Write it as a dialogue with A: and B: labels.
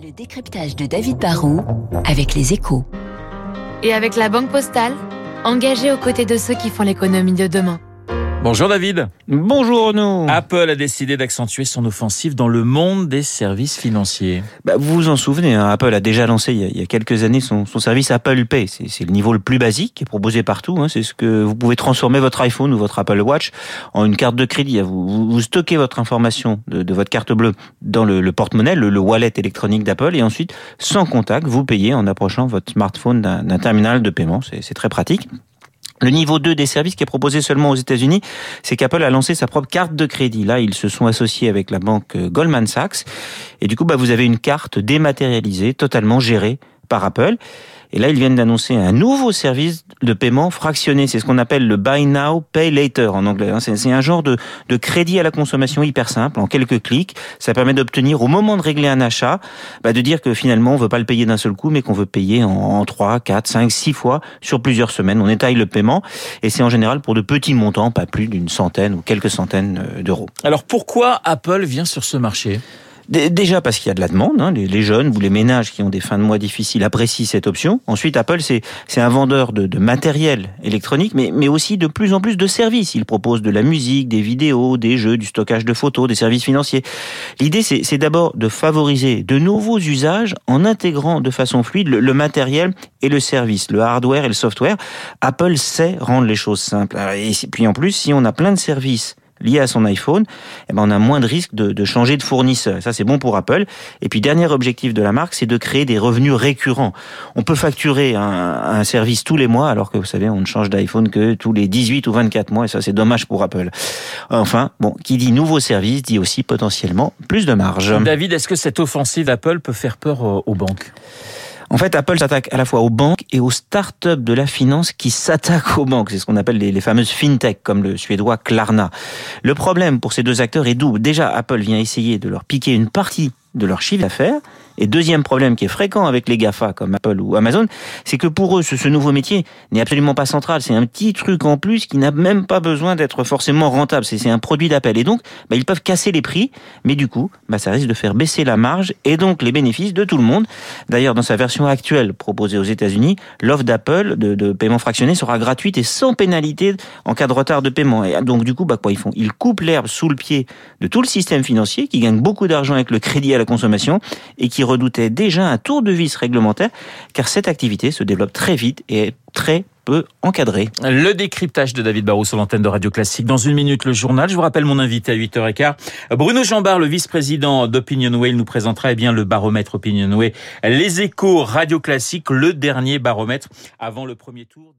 A: Le décryptage de David Barrault avec les échos.
B: Et avec la Banque Postale, engagée aux côtés de ceux qui font l'économie de demain.
C: Bonjour David.
D: Bonjour Renaud.
C: Apple a décidé d'accentuer son offensive dans le monde des services financiers.
D: Bah, vous vous en souvenez, hein, Apple a déjà lancé il y a, il y a quelques années son, son, service Apple Pay. C'est le niveau le plus basique qui est proposé partout. Hein. C'est ce que vous pouvez transformer votre iPhone ou votre Apple Watch en une carte de crédit. Vous, vous, vous stockez votre information de, de, votre carte bleue dans le, le porte-monnaie, le, le, wallet électronique d'Apple, et ensuite, sans contact, vous payez en approchant votre smartphone d'un terminal de paiement. C'est très pratique. Le niveau 2 des services qui est proposé seulement aux États-Unis, c'est qu'Apple a lancé sa propre carte de crédit. Là, ils se sont associés avec la banque Goldman Sachs. Et du coup, bah, vous avez une carte dématérialisée, totalement gérée par Apple. Et là, ils viennent d'annoncer un nouveau service de paiement fractionné. C'est ce qu'on appelle le Buy Now, Pay Later en anglais. Hein. C'est un genre de, de, crédit à la consommation hyper simple, en quelques clics. Ça permet d'obtenir, au moment de régler un achat, bah de dire que finalement, on veut pas le payer d'un seul coup, mais qu'on veut payer en, 3, 4, 5, 6 fois sur plusieurs semaines. On étaille le paiement et c'est en général pour de petits montants, pas plus d'une centaine ou quelques centaines euh, d'euros.
C: Alors pourquoi Apple vient sur ce marché?
D: Déjà parce qu'il y a de la demande, hein, les, jeunes ou les ménages qui ont des fins de mois difficiles apprécient cette option. Ensuite, Apple, c'est un vendeur de, de, matériel électronique, mais, mais aussi de plus en plus de services. Il propose de la musique, des vidéos, des jeux, du stockage de photos, des services financiers. L'idée, c'est d'abord de favoriser de nouveaux usages en intégrant de façon fluide le, le, matériel et le service, le hardware et le software. Apple sait rendre les choses simples. Et puis en plus, si on a plein de services lié à son iPhone, eh ben on a moins de risques de, de changer de fournisseur. Ça, c'est bon pour Apple. Et puis, dernier objectif de la marque, c'est de créer des revenus récurrents. On peut facturer un, un, service tous les mois, alors que vous savez, on ne change d'iPhone que tous les 18 ou 24 mois, et ça, c'est dommage pour Apple. Enfin, bon, qui dit nouveau service dit aussi potentiellement plus de marge.
C: David, est-ce que cette offensive Apple peut faire peur aux banques?
D: En fait, Apple s'attaque à la fois aux banques et aux startups de la finance qui s'attaquent aux banques. C'est ce qu'on appelle les, les, fameuses fintech, comme le suédois Klarna. Le problème pour ces deux acteurs est double. Déjà, Apple vient essayer de leur piquer une partie de leur chiffre d'affaires. Et deuxième problème qui est fréquent avec les GAFA comme Apple ou Amazon, c'est que pour eux, ce, nouveau métier n'est absolument pas central. C'est un petit truc en plus qui n'a même pas besoin d'être forcément rentable. C'est un produit d'appel. Et donc, bah, ils peuvent casser les prix, mais du coup, bah, ça risque de faire baisser la marge et donc les bénéfices de tout le monde. D'ailleurs, dans sa version actuelle proposée aux États-Unis, l'offre d'Apple de, de, paiement fractionné sera gratuite et sans pénalité en cas de retard de paiement. Et donc, du coup, bah, quoi ils font Ils coupent l'herbe sous le pied de tout le système financier qui gagne beaucoup d'argent avec le crédit à la consommation et qui redoutait déjà un tour de vis réglementaire, car cette activité se développe très vite et est très peu encadrée.
C: Le décryptage de David Barrault sur l'antenne de Radio Classique. Dans une minute, le journal. Je vous rappelle mon invité à 8h15. Bruno Jambard, le vice-président d'Opinionway, nous présentera eh bien, le baromètre Opinionway. Les échos Radio Classique, le dernier baromètre avant le premier tour.